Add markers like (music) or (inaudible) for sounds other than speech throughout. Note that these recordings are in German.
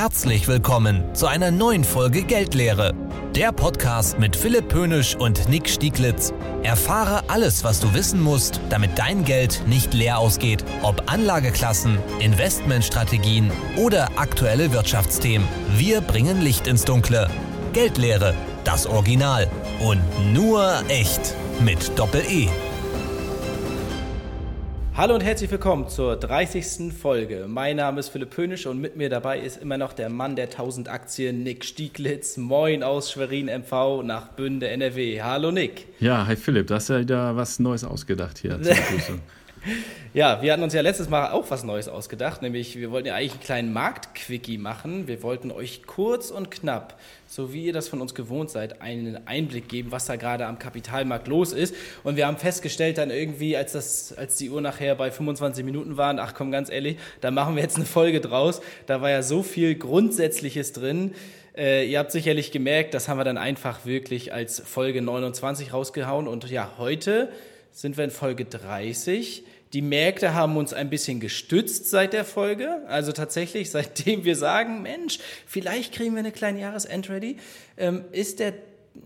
Herzlich willkommen zu einer neuen Folge Geldlehre. Der Podcast mit Philipp Pönisch und Nick Stieglitz. Erfahre alles, was du wissen musst, damit dein Geld nicht leer ausgeht. Ob Anlageklassen, Investmentstrategien oder aktuelle Wirtschaftsthemen. Wir bringen Licht ins Dunkle. Geldlehre, das Original. Und nur echt. Mit Doppel-E. Hallo und herzlich willkommen zur 30. Folge. Mein Name ist Philipp Pönisch und mit mir dabei ist immer noch der Mann der 1000 Aktien, Nick Stieglitz. Moin aus Schwerin MV nach Bünde NRW. Hallo Nick. Ja, hi Philipp, du hast ja wieder was Neues ausgedacht hier. (laughs) Ja, wir hatten uns ja letztes Mal auch was Neues ausgedacht, nämlich wir wollten ja eigentlich einen kleinen Marktquickie machen. Wir wollten euch kurz und knapp, so wie ihr das von uns gewohnt seid, einen Einblick geben, was da gerade am Kapitalmarkt los ist. Und wir haben festgestellt dann irgendwie, als, das, als die Uhr nachher bei 25 Minuten waren, ach komm, ganz ehrlich, da machen wir jetzt eine Folge draus. Da war ja so viel Grundsätzliches drin. Äh, ihr habt sicherlich gemerkt, das haben wir dann einfach wirklich als Folge 29 rausgehauen. Und ja, heute sind wir in Folge 30. Die Märkte haben uns ein bisschen gestützt seit der Folge. Also tatsächlich, (laughs) seitdem wir sagen, Mensch, vielleicht kriegen wir eine kleine Jahresend-Ready, ähm, ist der,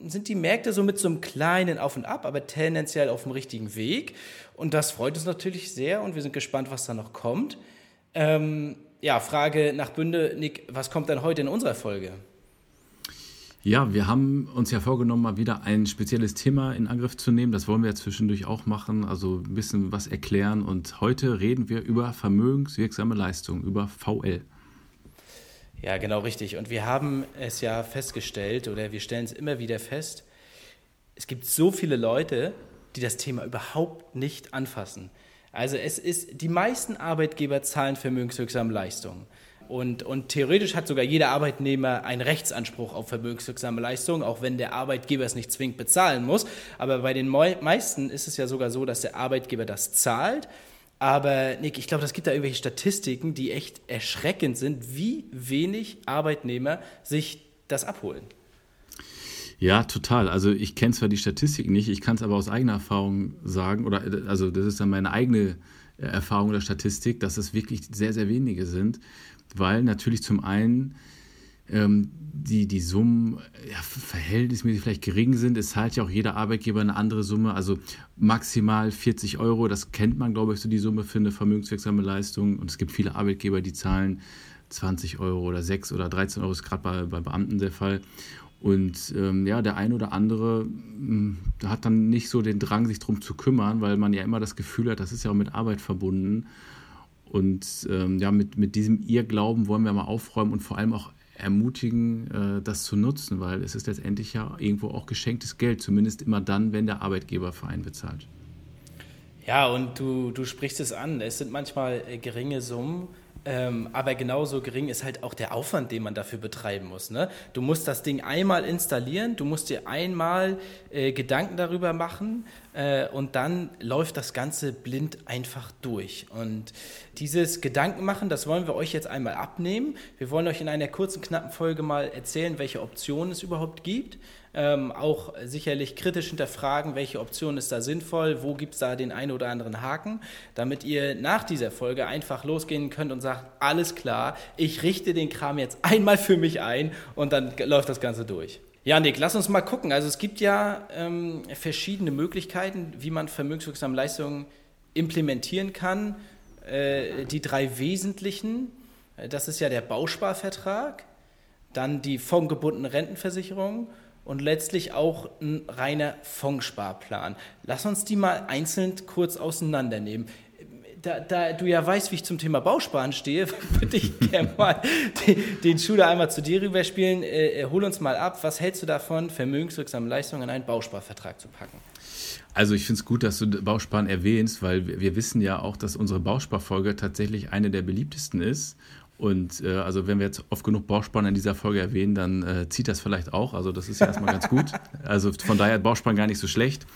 sind die Märkte so mit so einem kleinen Auf und Ab, aber tendenziell auf dem richtigen Weg. Und das freut uns natürlich sehr und wir sind gespannt, was da noch kommt. Ähm, ja, Frage nach Bünde, Nick, was kommt denn heute in unserer Folge? Ja, wir haben uns ja vorgenommen, mal wieder ein spezielles Thema in Angriff zu nehmen. Das wollen wir ja zwischendurch auch machen, also ein bisschen was erklären. Und heute reden wir über vermögenswirksame Leistungen, über VL. Ja, genau richtig. Und wir haben es ja festgestellt, oder wir stellen es immer wieder fest, es gibt so viele Leute, die das Thema überhaupt nicht anfassen. Also es ist, die meisten Arbeitgeber zahlen vermögenswirksame Leistungen. Und, und theoretisch hat sogar jeder Arbeitnehmer einen Rechtsanspruch auf vermögenswirksame Leistungen, auch wenn der Arbeitgeber es nicht zwingend bezahlen muss. Aber bei den meisten ist es ja sogar so, dass der Arbeitgeber das zahlt. Aber Nick, ich glaube, es gibt da irgendwelche Statistiken, die echt erschreckend sind, wie wenig Arbeitnehmer sich das abholen. Ja, total. Also ich kenne zwar die Statistik nicht, ich kann es aber aus eigener Erfahrung sagen, oder also das ist dann meine eigene Erfahrung der Statistik, dass es wirklich sehr, sehr wenige sind weil natürlich zum einen ähm, die, die Summen ja, verhältnismäßig vielleicht gering sind. Es zahlt ja auch jeder Arbeitgeber eine andere Summe, also maximal 40 Euro. Das kennt man, glaube ich, so die Summe für eine vermögenswirksame Leistung. Und es gibt viele Arbeitgeber, die zahlen 20 Euro oder 6 oder 13 Euro, ist gerade bei, bei Beamten der Fall. Und ähm, ja, der ein oder andere mh, hm, hat dann nicht so den Drang, sich darum zu kümmern, weil man ja immer das Gefühl hat, das ist ja auch mit Arbeit verbunden. Und ähm, ja, mit, mit diesem Irrglauben wollen wir mal aufräumen und vor allem auch ermutigen, äh, das zu nutzen, weil es ist letztendlich ja irgendwo auch geschenktes Geld, zumindest immer dann, wenn der Arbeitgeber für einen bezahlt. Ja, und du, du sprichst es an. Es sind manchmal äh, geringe Summen, ähm, aber genauso gering ist halt auch der Aufwand, den man dafür betreiben muss. Ne? Du musst das Ding einmal installieren, du musst dir einmal äh, Gedanken darüber machen äh, und dann läuft das Ganze blind einfach durch. Und dieses Gedankenmachen, das wollen wir euch jetzt einmal abnehmen. Wir wollen euch in einer kurzen, knappen Folge mal erzählen, welche Optionen es überhaupt gibt ähm, auch sicherlich kritisch hinterfragen, welche Option ist da sinnvoll, wo gibt es da den einen oder anderen Haken, damit ihr nach dieser Folge einfach losgehen könnt und sagt, alles klar, ich richte den Kram jetzt einmal für mich ein und dann läuft das Ganze durch. Ja, Nick, lass uns mal gucken. Also es gibt ja ähm, verschiedene Möglichkeiten, wie man vermögenswirksame Leistungen implementieren kann. Äh, die drei wesentlichen, äh, das ist ja der Bausparvertrag, dann die fondgebundene Rentenversicherung und letztlich auch ein reiner Fondssparplan. Lass uns die mal einzeln kurz auseinandernehmen. Da, da, du ja weißt, wie ich zum Thema Bausparen stehe, (laughs) würde ich gerne mal den, den Schuh da einmal zu dir rüberspielen. Äh, äh, hol uns mal ab. Was hältst du davon, vermögenswirksame Leistungen in einen Bausparvertrag zu packen? Also ich finde es gut, dass du Bausparen erwähnst, weil wir wissen ja auch, dass unsere Bausparfolge tatsächlich eine der beliebtesten ist. Und äh, also wenn wir jetzt oft genug Bausparen in dieser Folge erwähnen, dann äh, zieht das vielleicht auch. Also das ist ja erstmal ganz gut. (laughs) Also von daher Bausparen gar nicht so schlecht.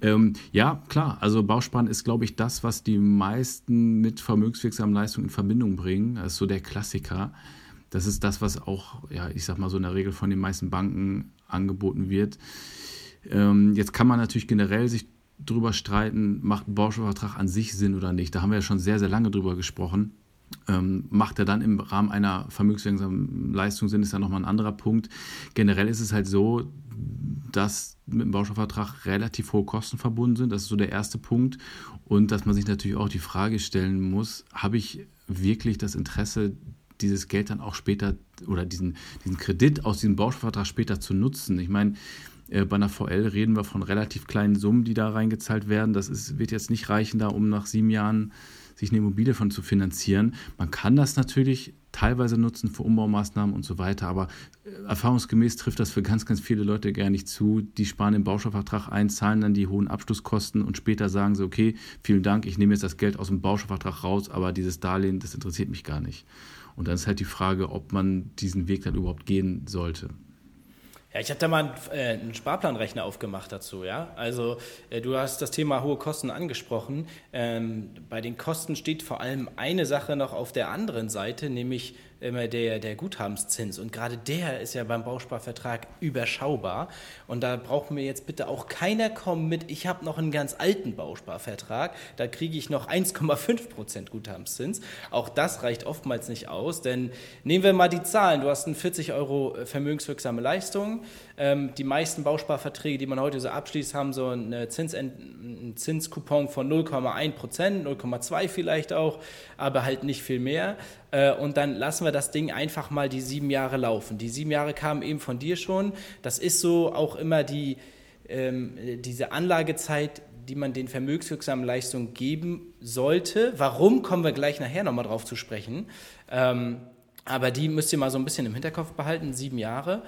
Ähm, ja, klar, also Bausparen ist, glaube ich, das, was die meisten mit vermögenswirksamen Leistungen in Verbindung bringen. Das ist so der Klassiker. Das ist das, was auch, ja, ich sag mal so in der Regel von den meisten Banken angeboten wird. Ähm, jetzt kann man natürlich generell sich drüber streiten, macht ein Bausparvertrag an sich Sinn oder nicht. Da haben wir ja schon sehr, sehr lange drüber gesprochen. Ähm, macht er dann im Rahmen einer vermögenswirksamen Leistung Sinn, ist ja nochmal ein anderer Punkt. Generell ist es halt so, dass mit dem Bausparvertrag relativ hohe Kosten verbunden sind. Das ist so der erste Punkt. Und dass man sich natürlich auch die Frage stellen muss, habe ich wirklich das Interesse, dieses Geld dann auch später oder diesen, diesen Kredit aus diesem Bausparvertrag später zu nutzen? Ich meine, äh, bei einer VL reden wir von relativ kleinen Summen, die da reingezahlt werden. Das ist, wird jetzt nicht reichen, da um nach sieben Jahren sich eine Immobilie von zu finanzieren. Man kann das natürlich teilweise nutzen für Umbaumaßnahmen und so weiter, aber äh, erfahrungsgemäß trifft das für ganz, ganz viele Leute gar nicht zu. Die sparen den Baustoffvertrag ein, zahlen dann die hohen Abschlusskosten und später sagen sie, okay, vielen Dank, ich nehme jetzt das Geld aus dem Baustoffvertrag raus, aber dieses Darlehen, das interessiert mich gar nicht. Und dann ist halt die Frage, ob man diesen Weg dann überhaupt gehen sollte. Ja, ich habe da mal einen, äh, einen, Sparplanrechner aufgemacht dazu. Ja, also äh, du hast das Thema hohe Kosten angesprochen. Ähm, bei den Kosten steht vor allem eine Sache noch auf der anderen Seite, nämlich immer der, der Guthabenszins. Und gerade der ist ja beim Bausparvertrag überschaubar. Und da braucht mir jetzt bitte auch keiner kommen mit, ich habe noch einen ganz alten Bausparvertrag, da kriege ich noch 1,5 Prozent Guthabenszins. Auch das reicht oftmals nicht aus, denn nehmen wir mal die Zahlen. Du hast eine 40 Euro vermögenswirksame Leistung. Ähm, die meisten Bausparverträge, die man heute so abschließt, haben so einen, Zins, einen Zinskupon von 0,1 Prozent, 0,2 vielleicht auch, aber halt nicht viel mehr. Äh, und dann lassen wir das Ding einfach mal die sieben Jahre laufen. Die sieben Jahre kamen eben von dir schon. Das ist so auch immer die, ähm, diese Anlagezeit, die man den vermögenswirksamen Leistungen geben sollte. Warum, kommen wir gleich nachher nochmal drauf zu sprechen. Ähm, aber die müsst ihr mal so ein bisschen im Hinterkopf behalten, sieben Jahre.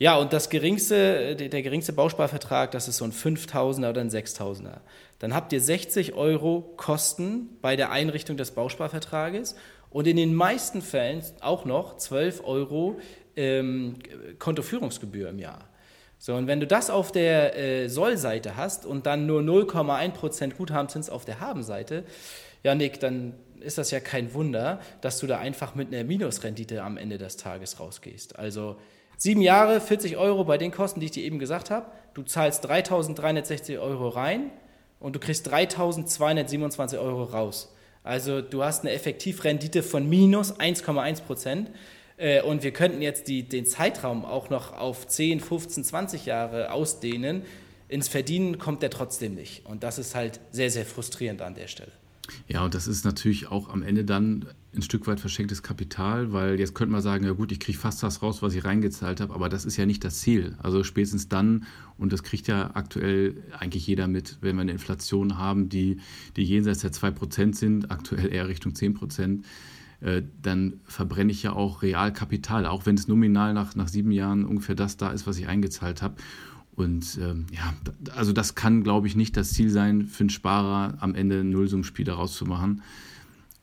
Ja, und das geringste, der geringste Bausparvertrag, das ist so ein 5000er oder ein 6000er. Dann habt ihr 60 Euro Kosten bei der Einrichtung des Bausparvertrages und in den meisten Fällen auch noch 12 Euro ähm, Kontoführungsgebühr im Jahr. So, und wenn du das auf der äh, Sollseite hast und dann nur 0,1% Guthabenzins auf der Habenseite, ja, Nick, dann ist das ja kein Wunder, dass du da einfach mit einer Minusrendite am Ende des Tages rausgehst. Also sieben Jahre, 40 Euro bei den Kosten, die ich dir eben gesagt habe. Du zahlst 3.360 Euro rein und du kriegst 3.227 Euro raus. Also du hast eine Effektivrendite von minus 1,1 Prozent. Äh, und wir könnten jetzt die, den Zeitraum auch noch auf 10, 15, 20 Jahre ausdehnen. Ins Verdienen kommt der trotzdem nicht. Und das ist halt sehr, sehr frustrierend an der Stelle. Ja, und das ist natürlich auch am Ende dann ein Stück weit verschenktes Kapital, weil jetzt könnte man sagen, ja gut, ich kriege fast das raus, was ich reingezahlt habe, aber das ist ja nicht das Ziel. Also spätestens dann, und das kriegt ja aktuell eigentlich jeder mit, wenn wir eine Inflation haben, die, die jenseits der 2% sind, aktuell eher Richtung 10%, äh, dann verbrenne ich ja auch Realkapital, auch wenn es nominal nach, nach sieben Jahren ungefähr das da ist, was ich eingezahlt habe. Und ähm, ja, also das kann, glaube ich, nicht das Ziel sein, für einen Sparer am Ende ein Nullsummspiel daraus zu machen.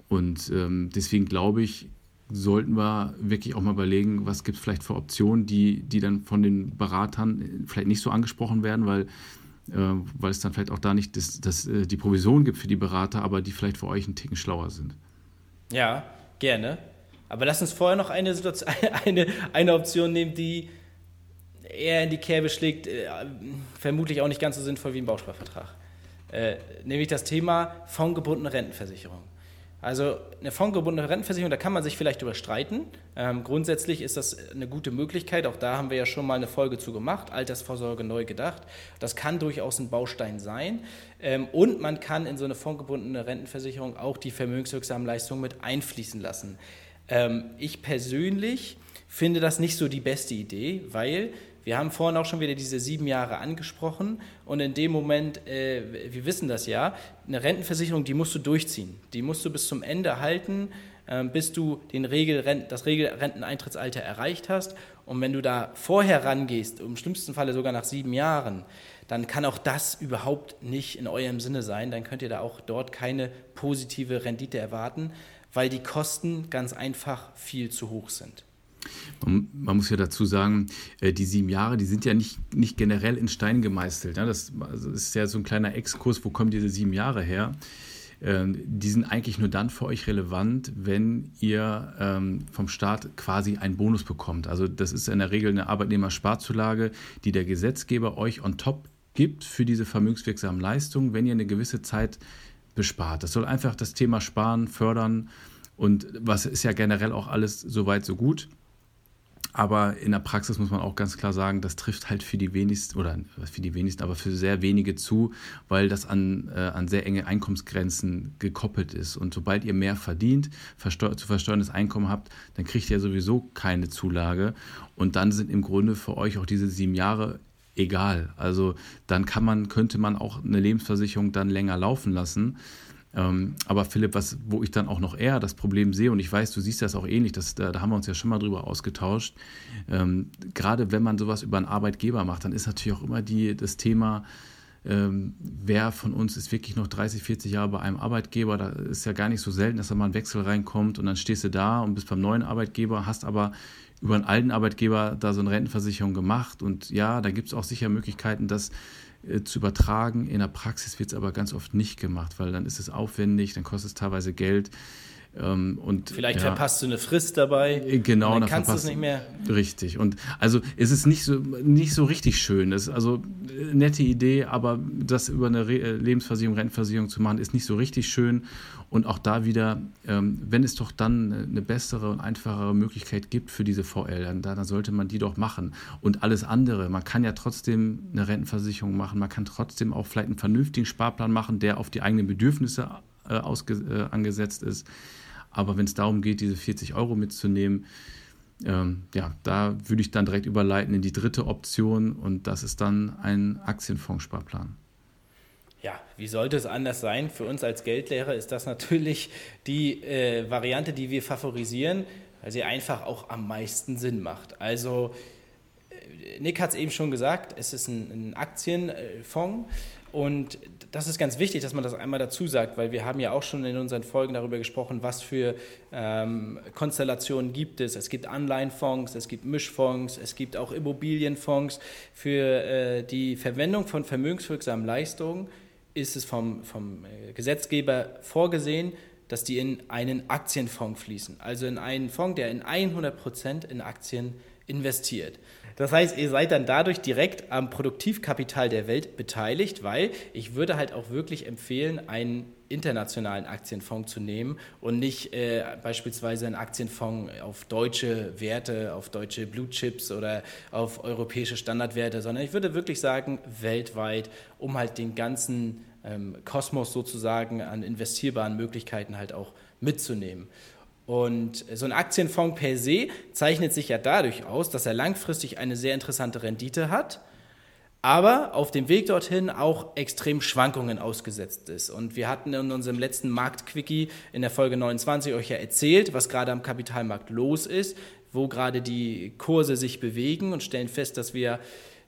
Und ähm, deswegen glaube ich, sollten wir wirklich auch mal überlegen, was gibt es vielleicht für Optionen, die, die dann von den Beratern vielleicht nicht so angesprochen werden, weil, äh, weil es dann vielleicht auch da nicht das, das, äh, die Provision gibt für die Berater, aber die vielleicht für euch einen Ticken schlauer sind. Ja, gerne. Aber lass uns vorher noch eine, Situation, (laughs) eine, eine Option nehmen, die eher in die Kerbe schlägt, äh, vermutlich auch nicht ganz so sinnvoll wie ein Bausparvertrag. Äh, nämlich das Thema fondgebundene Rentenversicherung. Also eine fondgebundene Rentenversicherung, da kann man sich vielleicht überstreiten. Ähm, grundsätzlich ist das eine gute Möglichkeit. Auch da haben wir ja schon mal eine Folge zu gemacht, Altersvorsorge neu gedacht. Das kann durchaus ein Baustein sein. Ähm, und man kann in so eine fondgebundene Rentenversicherung auch die vermögenswirksamen Leistungen mit einfließen lassen. Ähm, ich persönlich finde das nicht so die beste Idee, weil wir haben vorhin auch schon wieder diese sieben Jahre angesprochen und in dem Moment, äh, wir wissen das ja, eine Rentenversicherung, die musst du durchziehen. Die musst du bis zum Ende halten, äh, bis du den Regelrent das Regelrenteneintrittsalter erreicht hast. Und wenn du da vorher rangehst, im schlimmsten Falle sogar nach sieben Jahren, dann kann auch das überhaupt nicht in eurem Sinne sein. Dann könnt ihr da auch dort keine positive Rendite erwarten, weil die Kosten ganz einfach viel zu hoch sind. Man, muss ja dazu sagen, äh, die sieben Jahre, die sind ja nicht, nicht generell in Stein gemeißelt. Das, also ist ja so ein kleiner Exkurs, wo kommen diese sieben Jahre her? Ähm, die sind eigentlich nur dann für euch relevant, wenn ihr ähm, vom Staat quasi einen Bonus bekommt. Also das ist in der Regel eine Arbeitnehmersparzulage, die der Gesetzgeber euch on top gibt für diese vermögenswirksamen Leistungen, wenn ihr eine gewisse Zeit bespart. Das soll einfach das Thema Sparen fördern Und was ist ja generell auch alles soweit so gut. Aber in der Praxis muss man auch ganz klar sagen, das trifft halt für die wenigsten, oder für die wenigsten, aber für sehr wenige zu, weil das an, äh, an sehr enge Einkommensgrenzen gekoppelt ist. Und sobald ihr mehr verdient, versteu zu versteuerndes Einkommen habt, dann kriegt ihr sowieso keine Zulage. Und dann sind im Grunde für euch auch diese sieben Jahre egal. Also dann kann man, könnte man auch eine Lebensversicherung dann länger laufen lassen. Ähm, aber Philipp, was, wo ich dann auch noch eher das Problem sehe, und ich weiß, du siehst das auch ähnlich, das, da, da haben wir uns ja schon mal drüber ausgetauscht, ähm, gerade wenn man sowas über einen Arbeitgeber macht, dann ist natürlich auch immer die, das Thema, ähm, wer von uns ist wirklich noch 30, 40 Jahre bei einem Arbeitgeber. Da ist ja gar nicht so selten, dass da mal ein Wechsel reinkommt und dann stehst du da und bist beim neuen Arbeitgeber, hast aber über einen alten Arbeitgeber da so eine Rentenversicherung gemacht. Und ja, da gibt es auch sicher Möglichkeiten, das äh, zu übertragen. In der Praxis wird es aber ganz oft nicht gemacht, weil dann ist es aufwendig, dann kostet es teilweise Geld. Ähm, und, Vielleicht ja, verpasst du eine Frist dabei. Äh, genau, dann, dann kannst du es nicht mehr. Richtig. Und also es ist nicht so, nicht so richtig schön. Das ist also eine nette Idee, aber das über eine Re äh, Lebensversicherung, Rentenversicherung zu machen, ist nicht so richtig schön. Und auch da wieder, ähm, wenn es doch dann eine bessere und einfachere Möglichkeit gibt für diese VL, dann, dann sollte man die doch machen. Und alles andere, man kann ja trotzdem eine Rentenversicherung machen, man kann trotzdem auch vielleicht einen vernünftigen Sparplan machen, der auf die eigenen Bedürfnisse äh, äh, angesetzt ist. Aber wenn es darum geht, diese 40 Euro mitzunehmen, ähm, ja, da würde ich dann direkt überleiten in die dritte Option und das ist dann ein Aktienfondssparplan. Ja, wie sollte es anders sein? Für uns als Geldlehrer ist das natürlich die äh, Variante, die wir favorisieren, weil sie einfach auch am meisten Sinn macht. Also, äh, Nick hat es eben schon gesagt, es ist ein, ein Aktienfonds und das ist ganz wichtig, dass man das einmal dazu sagt, weil wir haben ja auch schon in unseren Folgen darüber gesprochen, was für ähm, Konstellationen gibt es. Es gibt Anleihenfonds, es gibt Mischfonds, es gibt auch Immobilienfonds. Für äh, die Verwendung von vermögenswirksamen Leistungen ist es vom, vom äh, Gesetzgeber vorgesehen, dass die in einen Aktienfonds fließen. Also in einen Fonds, der in 100 Prozent in Aktien investiert. Das heißt, ihr seid dann dadurch direkt am Produktivkapital der Welt beteiligt, weil ich würde halt auch wirklich empfehlen, einen internationalen Aktienfonds zu nehmen und nicht äh, beispielsweise einen Aktienfonds auf deutsche Werte, auf deutsche Blue Chips oder auf europäische Standardwerte, sondern ich würde wirklich sagen, weltweit, um halt den ganzen ähm, Kosmos sozusagen an investierbaren Möglichkeiten halt auch mitzunehmen. Und so ein Aktienfonds per se zeichnet sich ja dadurch aus, dass er langfristig eine sehr interessante Rendite hat, aber auf dem Weg dorthin auch extrem Schwankungen ausgesetzt ist. Und wir hatten in unserem letzten Marktquickie in der Folge 29 euch ja erzählt, was gerade am Kapitalmarkt los ist, wo gerade die Kurse sich bewegen und stellen fest, dass wir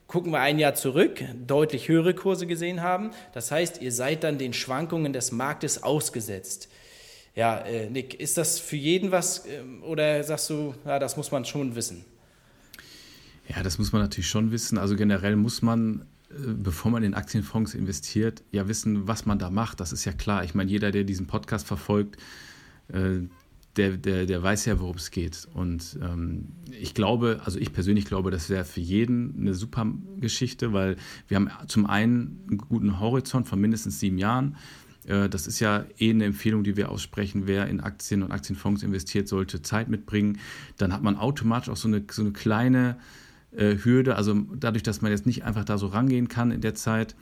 gucken wir ein Jahr zurück, deutlich höhere Kurse gesehen haben. Das heißt, ihr seid dann den Schwankungen des Marktes ausgesetzt. Ja, äh, Nick, ist das für jeden was äh, oder sagst du, ja, das muss man schon wissen? Ja, das muss man natürlich schon wissen. Also generell muss man, äh, bevor man in Aktienfonds investiert, ja wissen, was man da macht. Das ist ja klar. Ich meine, jeder, der diesen Podcast verfolgt, äh, der, der, der weiß ja, worum es geht. Und ähm, ich glaube, also ich persönlich glaube, das wäre für jeden eine super Geschichte, weil wir haben zum einen einen guten Horizont von mindestens sieben Jahren. Äh, das ist ja eh eine Empfehlung, die wir aussprechen. Wer in Aktien und Aktienfonds investiert, sollte Zeit mitbringen. Dann hat man automatisch auch so eine, so eine kleine äh, Hürde. Also dadurch, dass man jetzt nicht einfach da so rangehen kann in der Zeit,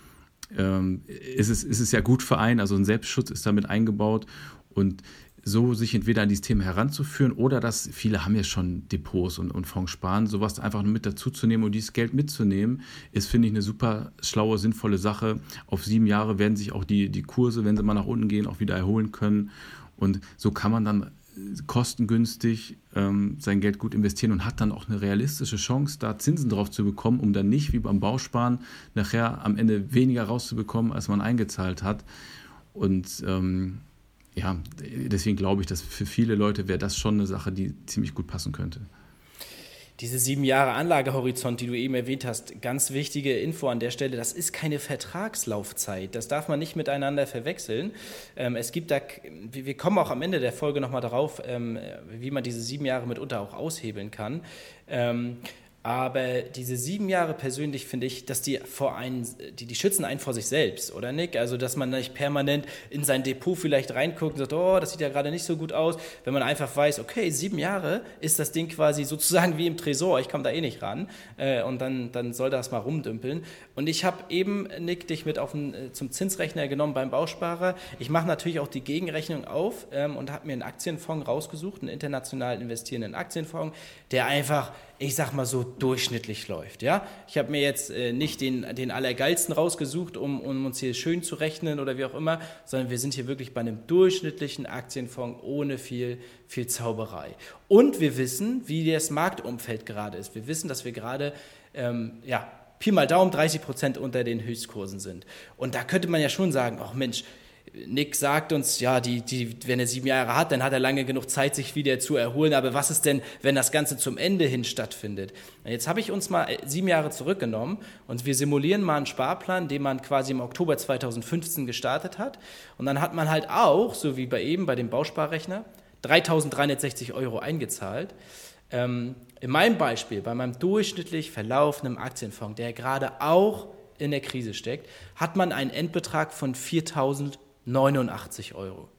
ähm, ist, es, ist es ja gut für einen. Also ein Selbstschutz ist damit eingebaut. Und so sich entweder an dieses Thema heranzuführen oder dass viele haben ja schon Depots und, und Fonds sparen, sowas einfach nur mit dazuzunehmen und dieses Geld mitzunehmen, ist, finde ich, eine super schlaue, sinnvolle Sache. Auf sieben Jahre werden sich auch die, die Kurse, wenn sie mal nach unten gehen, auch wieder erholen können. Und so kann man dann kostengünstig ähm, sein Geld gut investieren und hat dann auch eine realistische Chance, da Zinsen drauf zu bekommen, um dann nicht wie beim Bausparen nachher am Ende weniger rauszubekommen, als man eingezahlt hat. Und ähm, ja, deswegen glaube ich, dass für viele Leute wäre das schon eine Sache, die ziemlich gut passen könnte. Diese sieben Jahre Anlagehorizont, die du eben erwähnt hast, ganz wichtige Info an der Stelle, das ist keine Vertragslaufzeit. Das darf man nicht miteinander verwechseln. Ähm, es gibt da, wir kommen auch am Ende der Folge nochmal darauf, ähm, wie man diese sieben Jahre mitunter auch aushebeln kann. Aber diese sieben Jahre persönlich finde ich, dass die vor einen, die, die schützen einen vor sich selbst, oder Nick? Also, dass man nicht permanent in sein Depot vielleicht reinguckt und sagt, oh, das sieht ja gerade nicht so gut aus. Wenn man einfach weiß, okay, sieben Jahre ist das Ding quasi sozusagen (laughs) wie im Tresor, ich komme da eh nicht ran. Äh, und dann, dann soll das mal rumdümpeln. Und ich habe eben, Nick, dich mit auf den, äh, zum Zinsrechner genommen beim Bausparer. Ich mache natürlich auch die Gegenrechnung auf ähm, und habe mir einen Aktienfonds rausgesucht, einen international investierenden Aktienfonds, der einfach ich sag mal so, durchschnittlich läuft. Ja? Ich habe mir jetzt äh, nicht den, den Allergeilsten rausgesucht, um, um uns hier schön zu rechnen oder wie auch immer, sondern wir sind hier wirklich bei einem durchschnittlichen Aktienfonds ohne viel, viel Zauberei. Und wir wissen, wie das Marktumfeld gerade ist. Wir wissen, dass wir gerade, ähm, ja, Pi mal Daumen 30 Prozent unter den Höchstkursen sind. Und da könnte man ja schon sagen, ach Mensch, Nick sagt uns, ja, die, die, wenn er sieben Jahre hat, dann hat er lange genug Zeit, sich wieder zu erholen. Aber was ist denn, wenn das Ganze zum Ende hin stattfindet? Jetzt habe ich uns mal äh, sieben Jahre zurückgenommen und wir simulieren mal einen Sparplan, den man quasi im Oktober 2015 gestartet hat. Und dann hat man halt auch, so wie bei eben bei dem Bausparrechner, 3.360 Euro eingezahlt. Ähm, in meinem Beispiel, bei meinem durchschnittlich verlaufenden Aktienfonds, der gerade auch in der Krise steckt, hat man einen Endbetrag von 4.000 89 Euro.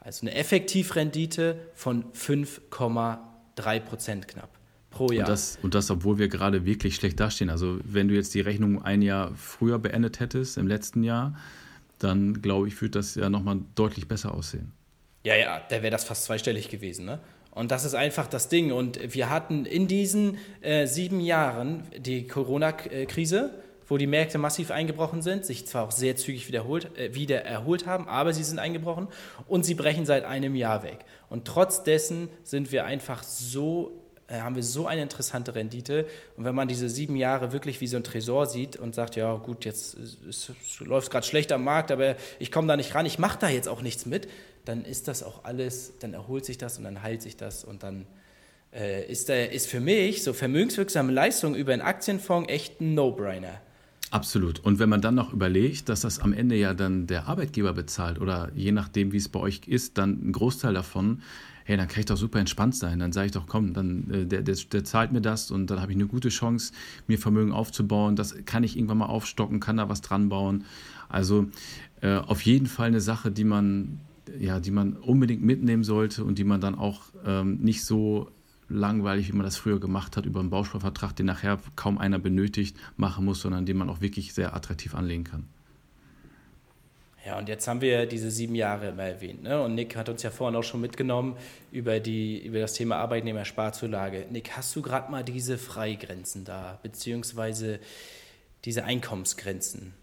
Also eine Effektivrendite von 5,3 Prozent knapp pro Jahr. Und das, und das, obwohl wir gerade wirklich schlecht dastehen. Also wenn du jetzt die Rechnung ein Jahr früher beendet hättest, im letzten Jahr, dann glaube ich, würde das ja nochmal deutlich besser aussehen. Ja, ja, da wäre das fast zweistellig gewesen. Ne? Und das ist einfach das Ding. Und wir hatten in diesen äh, sieben Jahren die Corona-Krise wo die Märkte massiv eingebrochen sind, sich zwar auch sehr zügig wiederholt, äh, wieder erholt haben, aber sie sind eingebrochen und sie brechen seit einem Jahr weg. Und trotz dessen sind wir einfach so äh, haben wir so eine interessante Rendite. Und wenn man diese sieben Jahre wirklich wie so ein Tresor sieht und sagt, ja gut, jetzt läuft es gerade schlecht am Markt, aber ich komme da nicht ran, ich mache da jetzt auch nichts mit, dann ist das auch alles, dann erholt sich das und dann heilt sich das und dann äh, ist, ist für mich so vermögenswirksame Leistung über einen Aktienfonds echt ein No-Brainer. Absolut. Und wenn man dann noch überlegt, dass das am Ende ja dann der Arbeitgeber bezahlt oder je nachdem, wie es bei euch ist, dann ein Großteil davon, hey, dann kann ich doch super entspannt sein. Dann sage ich doch, komm, dann, äh, der, der, der, zahlt mir das und dann habe ich eine gute Chance, mir Vermögen aufzubauen. Das kann ich irgendwann mal aufstocken, kann da was dran bauen. Also äh, auf jeden Fall eine Sache, die man, ja, die man unbedingt mitnehmen sollte und die man dann auch ähm, nicht so langweilig, wie man das früher gemacht hat, über einen Bausparvertrag, den nachher kaum einer benötigt, machen muss, sondern den man auch wirklich sehr attraktiv anlegen kann. Ja, und jetzt haben wir diese sieben Jahre immer erwähnt. Ne? Und Nick hat uns ja vorhin auch schon mitgenommen über, die, über das Thema Arbeitnehmersparzulage. Nick, hast du gerade mal diese Freigrenzen da, beziehungsweise diese Einkommensgrenzen?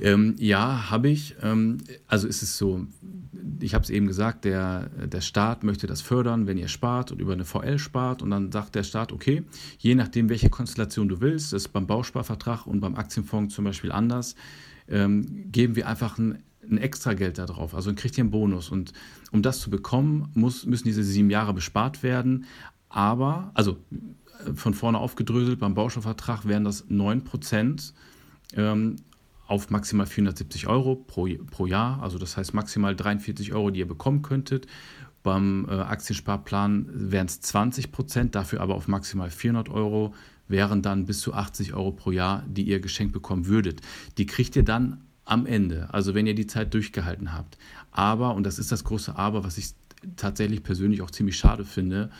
Ähm, ja, habe ich. Ähm, also ist es so, ich habe es eben gesagt, der, der Staat möchte das fördern, wenn ihr spart und über eine VL spart. Und dann sagt der Staat, okay, je nachdem, welche Konstellation du willst, das ist beim Bausparvertrag und beim Aktienfonds zum Beispiel anders, ähm, geben wir einfach ein, ein extra Geld da drauf. Also dann kriegt ihr einen Bonus. Und um das zu bekommen, muss, müssen diese sieben Jahre bespart werden. Aber, also äh, von vorne aufgedröselt, beim Bausparvertrag wären das 9 Prozent. Auf maximal 470 Euro pro, pro Jahr. Also das heißt maximal 43 Euro, die ihr bekommen könntet. Beim äh, Aktiensparplan wären es 20 Prozent, dafür aber auf maximal 400 Euro wären dann bis zu 80 Euro pro Jahr, die ihr geschenkt bekommen würdet. Die kriegt ihr dann am Ende, also wenn ihr die Zeit durchgehalten habt. Aber, und das ist das große Aber, was ich tatsächlich persönlich auch ziemlich schade finde,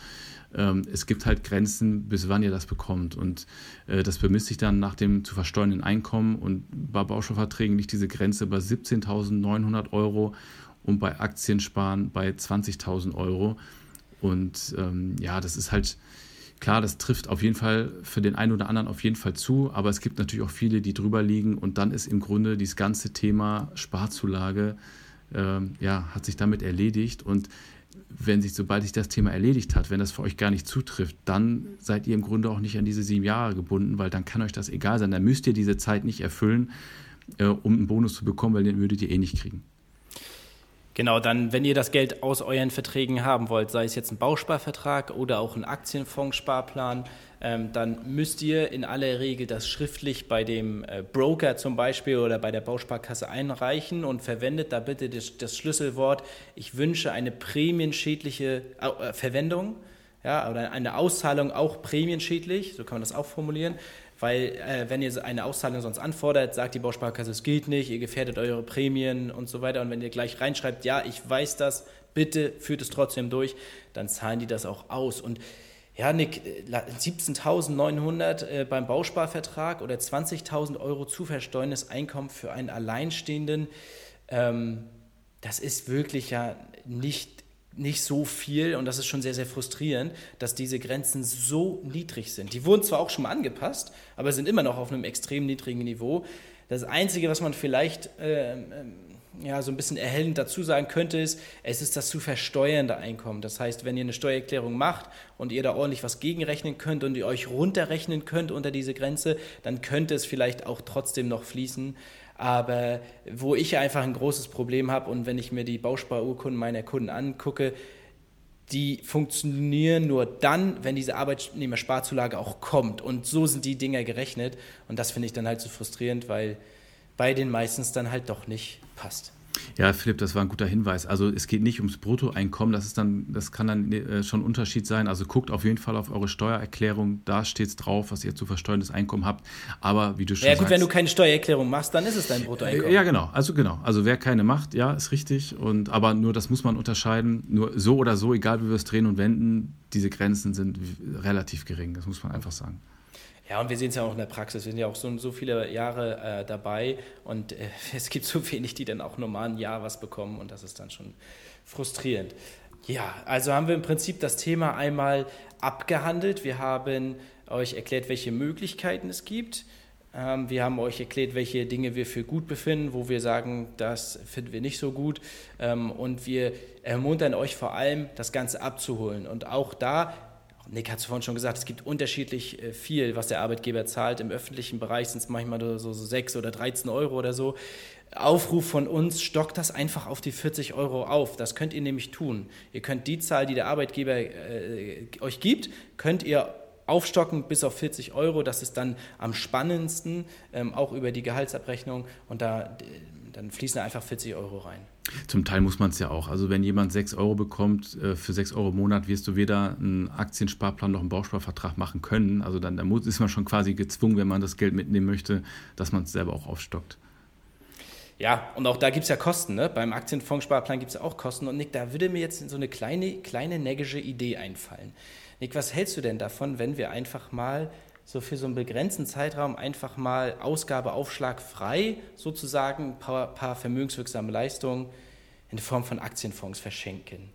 ähm, es gibt halt Grenzen, bis wann ihr das bekommt. Und äh, das bemisst sich dann nach dem zu versteuernden Einkommen. Und bei Bausparverträgen liegt diese Grenze bei 17.900 Euro und bei Aktiensparen bei 20.000 Euro. Und ähm, ja, das ist halt klar, das trifft auf jeden Fall für den einen oder anderen auf jeden Fall zu, aber es gibt natürlich auch viele, die drüber liegen und dann ist im Grunde dieses ganze Thema Sparzulage, ähm, ja, hat sich damit erledigt und wenn sich, sobald sich das Thema erledigt hat, wenn das für euch gar nicht zutrifft, dann seid ihr im Grunde auch nicht an diese sieben Jahre gebunden, weil dann kann euch das egal sein. Dann müsst ihr diese Zeit nicht erfüllen, äh, um einen Bonus zu bekommen, weil den würdet ihr eh nicht kriegen. Genau, dann, wenn ihr das Geld aus euren Verträgen haben wollt, sei es jetzt ein Bausparvertrag oder auch ein Aktienfondssparplan, ähm, dann müsst ihr in aller Regel das schriftlich bei dem äh, Broker zum Beispiel oder bei der Bausparkasse einreichen und verwendet da bitte das, das Schlüsselwort, ich wünsche eine prämienschädliche äh, Verwendung. ja, oder eine Auszahlung auch prämienschädlich, so kann man das auch formulieren, weil äh, wenn ihr eine Auszahlung sonst anfordert, sagt die Bausparkasse, es geht nicht, ihr gefährdet eure Prämien und so weiter. Und wenn ihr gleich reinschreibt, ja, ich weiß das, bitte führt es trotzdem durch, dann zahlen die das auch aus. Und ja, Nick, 17.900 äh, äh, beim Bausparvertrag oder 20.000 Euro zu versteuerndes Einkommen für einen Alleinstehenden, ähm, das ist wirklich ja nicht, nicht so viel und das ist schon sehr, sehr frustrierend, dass diese Grenzen so niedrig sind. Die wurden zwar auch schon mal angepasst, aber sind immer noch auf einem extrem niedrigen Niveau. Das Einzige, was man vielleicht äh, ja, so ein bisschen erhellend dazu sagen könnte, ist, es ist das zu versteuernde Einkommen. Das heißt, wenn ihr eine Steuererklärung macht und ihr da ordentlich was gegenrechnen könnt und ihr euch runterrechnen könnt unter diese Grenze, dann könnte es vielleicht auch trotzdem noch fließen. Aber wo ich einfach ein großes Problem habe und wenn ich mir die Bausparurkunden meiner Kunden angucke, die funktionieren nur dann, wenn diese Arbeitnehmersparzulage auch kommt. Und so sind die Dinger gerechnet. Und das finde ich dann halt so frustrierend, weil bei den meistens dann halt doch nicht passt. Ja, Philipp, das war ein guter Hinweis. Also es geht nicht ums Bruttoeinkommen, das ist dann, das kann dann äh, schon ein Unterschied sein. Also guckt auf jeden Fall auf eure Steuererklärung, da steht es drauf, was ihr zu versteuerndes Einkommen habt. Aber wie du schon Ja gut, sagst, wenn du keine Steuererklärung machst, dann ist es dein Bruttoeinkommen. Ja, genau. Also genau. Also wer keine macht, ja, ist richtig. Und aber nur das muss man unterscheiden. Nur so oder so, egal wie wir es drehen und wenden, diese Grenzen sind relativ gering. Das muss man einfach sagen. Ja, und wir sehen es ja auch in der Praxis. Wir sind ja auch so, so viele Jahre äh, dabei und äh, (laughs) es gibt so wenig, die dann auch normal ein Jahr was bekommen und das ist dann schon frustrierend. Ja, also haben wir im Prinzip das Thema einmal abgehandelt. Wir haben euch erklärt, welche Möglichkeiten es gibt. Ähm, wir haben euch erklärt, welche Dinge wir für gut befinden, wo wir sagen, das finden wir nicht so gut. Ähm, und wir ermuntern euch vor allem, das Ganze abzuholen. Und auch da Nick hat es vorhin schon gesagt, es gibt unterschiedlich äh, viel, was der Arbeitgeber zahlt. Im öffentlichen Bereich sind es manchmal so, so 6 oder 13 Euro oder so. Aufruf von uns, stockt das einfach auf die 40 Euro auf. Das könnt ihr nämlich tun. Ihr könnt die Zahl, die der Arbeitgeber äh, euch gibt, könnt ihr aufstocken bis auf 40 Euro. Das ist dann am spannendsten, ähm, auch über die Gehaltsabrechnung. Und da, dann fließen einfach 40 Euro rein. Zum Teil muss man es ja auch. Also wenn jemand 6 Euro bekommt, äh, für 6 Euro im Monat wirst du weder einen Aktiensparplan noch einen Bausparvertrag machen können. Also dann ist man schon quasi gezwungen, wenn man das Geld mitnehmen möchte, dass man es selber auch aufstockt. Ja, und auch da gibt es ja Kosten. Ne? Beim Aktienfondssparplan gibt es auch Kosten. Und Nick, da würde mir jetzt so eine kleine, kleine neggische Idee einfallen. Nick, was hältst du denn davon, wenn wir einfach mal so für so einen begrenzten Zeitraum einfach mal Ausgabeaufschlag frei sozusagen ein paar, paar vermögenswirksame Leistungen in Form von Aktienfonds verschenken.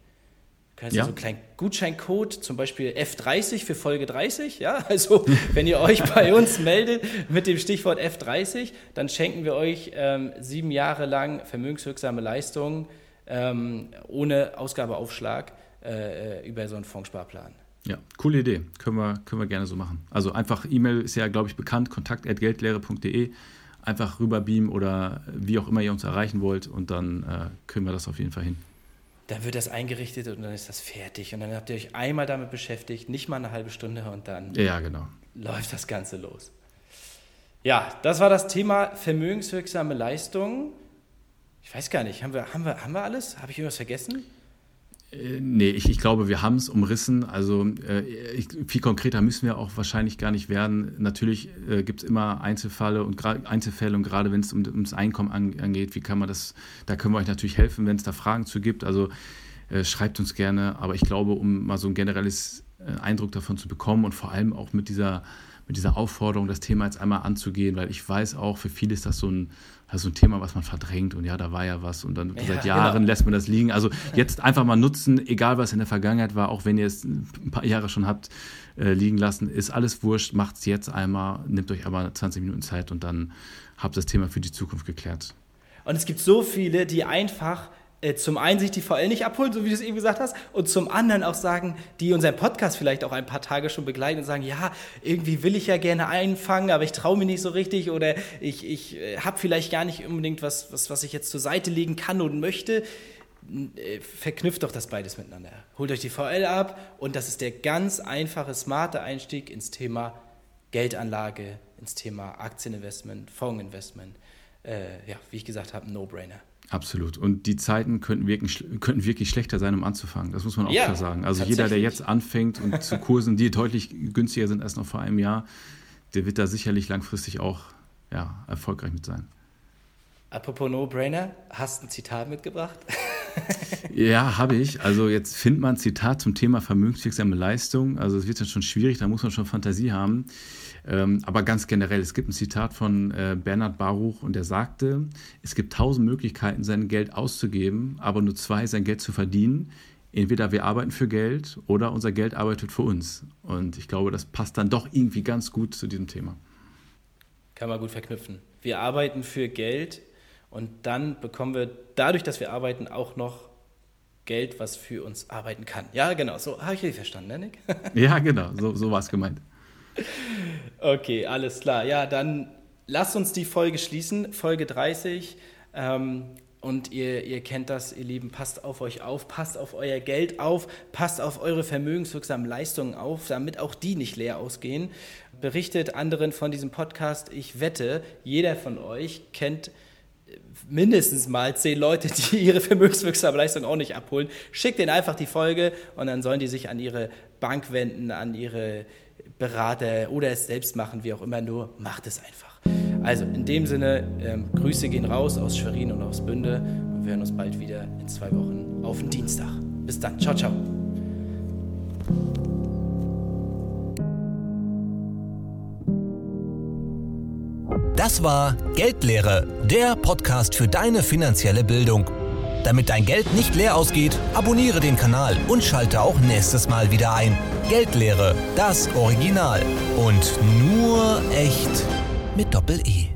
Können Sie ja. so einen kleinen Gutscheincode, zum Beispiel F30 für Folge 30, ja? (laughs) Also, wenn ihr euch bei uns (laughs) meldet mit dem Stichwort F30, dann schenken wir euch ähm, sieben Jahre lang vermögenswirksame Leistungen ähm, ohne Ausgabeaufschlag äh, äh über so einen Fondssparplan. Ja, coole Idee. Können wir, können wir gerne so machen. Also einfach E-Mail ist ja, glaube ich, bekannt, kontakt.geldlehre.de. Einfach rüberbeamen oder wie auch immer ihr uns erreichen wollt und dann äh, können wir das auf jeden Fall hin. Dann wird das eingerichtet und dann ist das fertig. Und dann habt ihr euch einmal damit beschäftigt, nicht mal eine halbe Stunde und dann ja, genau. läuft das Ganze los. Ja, das war das Thema vermögenswirksame Leistungen. Ich weiß gar nicht, haben wir, haben wir, haben wir alles? Habe ich irgendwas vergessen? Äh, nee, ich, ich glaube, wir haben es umrissen. Also äh, ich, viel konkreter müssen wir auch wahrscheinlich gar nicht werden. Natürlich äh, gibt es immer Einzelfälle und Einzelfälle und gerade wenn es um, ums Einkommen an, angeht, wie kann man das, da können wir euch natürlich helfen, wenn es da Fragen zu gibt. Also äh, schreibt uns gerne. Aber ich glaube, um mal so ein generelles äh, Eindruck davon zu bekommen und vor allem auch mit dieser mit dieser Aufforderung, das Thema jetzt einmal anzugehen, weil ich weiß auch, für viele ist das so ein, so ein Thema, was man verdrängt und ja, da war ja was und dann ja, seit Jahren genau. lässt man das liegen. Also jetzt einfach mal nutzen, egal was in der Vergangenheit war, auch wenn ihr es ein paar Jahre schon habt äh, liegen lassen, ist alles wurscht, macht es jetzt einmal, nehmt euch aber 20 Minuten Zeit und dann habt das Thema für die Zukunft geklärt. Und es gibt so viele, die einfach äh, zum einen sich die VL nicht abholen, so wie du es eben gesagt hast, und zum anderen auch sagen, die unseren Podcast vielleicht auch ein paar Tage schon begleiten und sagen, ja, irgendwie will ich ja gerne einfangen, aber ich traue mir nicht so richtig oder ich, ich äh, habe vielleicht gar nicht unbedingt was, was, was ich jetzt zur Seite legen kann und möchte. Äh, verknüpft doch das beides miteinander. Holt euch die VL ab und das ist der ganz einfache, smarte Einstieg ins Thema Geldanlage, ins Thema Aktieninvestment, Fondsinvestment. Äh, ja, wie ich gesagt habe, ein No-Brainer. Absolut. Und die Zeiten könnten wirklich, könnten wirklich schlechter sein, um anzufangen. Das muss man auch Ja, klar sagen. Also jeder, der jetzt anfängt und zu Kursen, die deutlich günstiger sind als noch vor einem Jahr, der wird da sicherlich langfristig auch ja, erfolgreich mit sein. Apropos No-Brainer, hast du ein Zitat mitgebracht? (laughs) (laughs) Ja, habe ich. Also jetzt findet man ein Zitat zum Thema vermögenswirksame Leistung. Also es wird dann schon schwierig, da muss man schon Fantasie haben. Ähm, aber ganz generell, es gibt ein Zitat von äh, Bernhard Baruch und der sagte, es gibt tausend Möglichkeiten, sein Geld auszugeben, aber nur zwei, sein Geld zu verdienen. Entweder wir arbeiten für Geld oder unser Geld arbeitet für uns. Und ich glaube, das passt dann doch irgendwie ganz gut zu diesem Thema. Kann man gut verknüpfen. Wir arbeiten für Geld und dann bekommen wir dadurch, dass wir arbeiten, auch noch Geld, was für uns arbeiten kann. Ja, genau, so habe ich richtig verstanden, ne, Nick? (laughs) Ja, genau, so, so war es gemeint. Okay, alles klar. Ja, dann lasst uns die Folge schließen, Folge 30. Ähm, und ihr, ihr kennt das, ihr Lieben, passt auf euch auf, passt auf euer Geld auf, passt auf eure vermögenswirksamen Leistungen auf, damit auch die nicht leer ausgehen. Berichtet anderen von diesem Podcast. Ich wette, jeder von euch kennt mindestens mal zehn Leute, die (laughs) ihre vermögenswirksame Leistung auch nicht abholen. Schickt denen einfach die Folge und dann sollen die sich an ihre Bank wenden, an ihre Berater oder es selbst machen, wie auch immer, nur macht es einfach. Also in dem Sinne, ähm, Grüße gehen raus aus Schwerin und aus Bünde und wir hören uns bald wieder in zwei Wochen auf den Dienstag. Bis dann, ciao, ciao. Das war Geldlehre, der Podcast für deine finanzielle Bildung. Damit dein Geld nicht leer ausgeht, abonniere den Kanal und schalte auch nächstes Mal wieder ein. Geldlehre, das Original. Und nur echt mit Doppel-E.